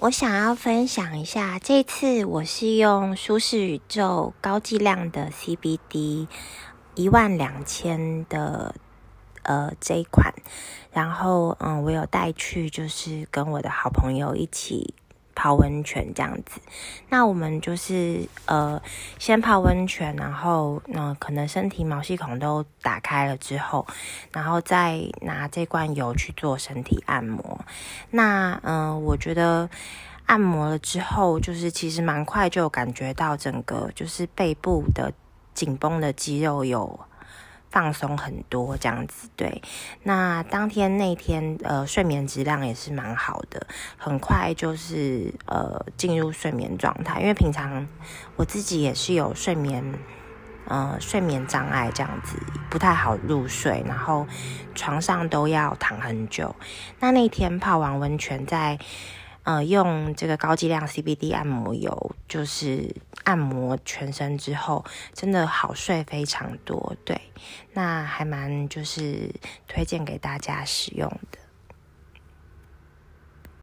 我想要分享一下，这次我是用舒适宇宙高剂量的 CBD 一万两千的呃这一款，然后嗯，我有带去，就是跟我的好朋友一起。泡温泉这样子，那我们就是呃，先泡温泉，然后那可能身体毛细孔都打开了之后，然后再拿这罐油去做身体按摩。那嗯，我觉得按摩了之后，就是其实蛮快就感觉到整个就是背部的紧绷的肌肉有。放松很多这样子，对。那当天那天，呃，睡眠质量也是蛮好的，很快就是呃进入睡眠状态。因为平常我自己也是有睡眠，呃，睡眠障碍这样子，不太好入睡，然后床上都要躺很久。那那天泡完温泉在。呃，用这个高剂量 CBD 按摩油，就是按摩全身之后，真的好睡非常多。对，那还蛮就是推荐给大家使用的。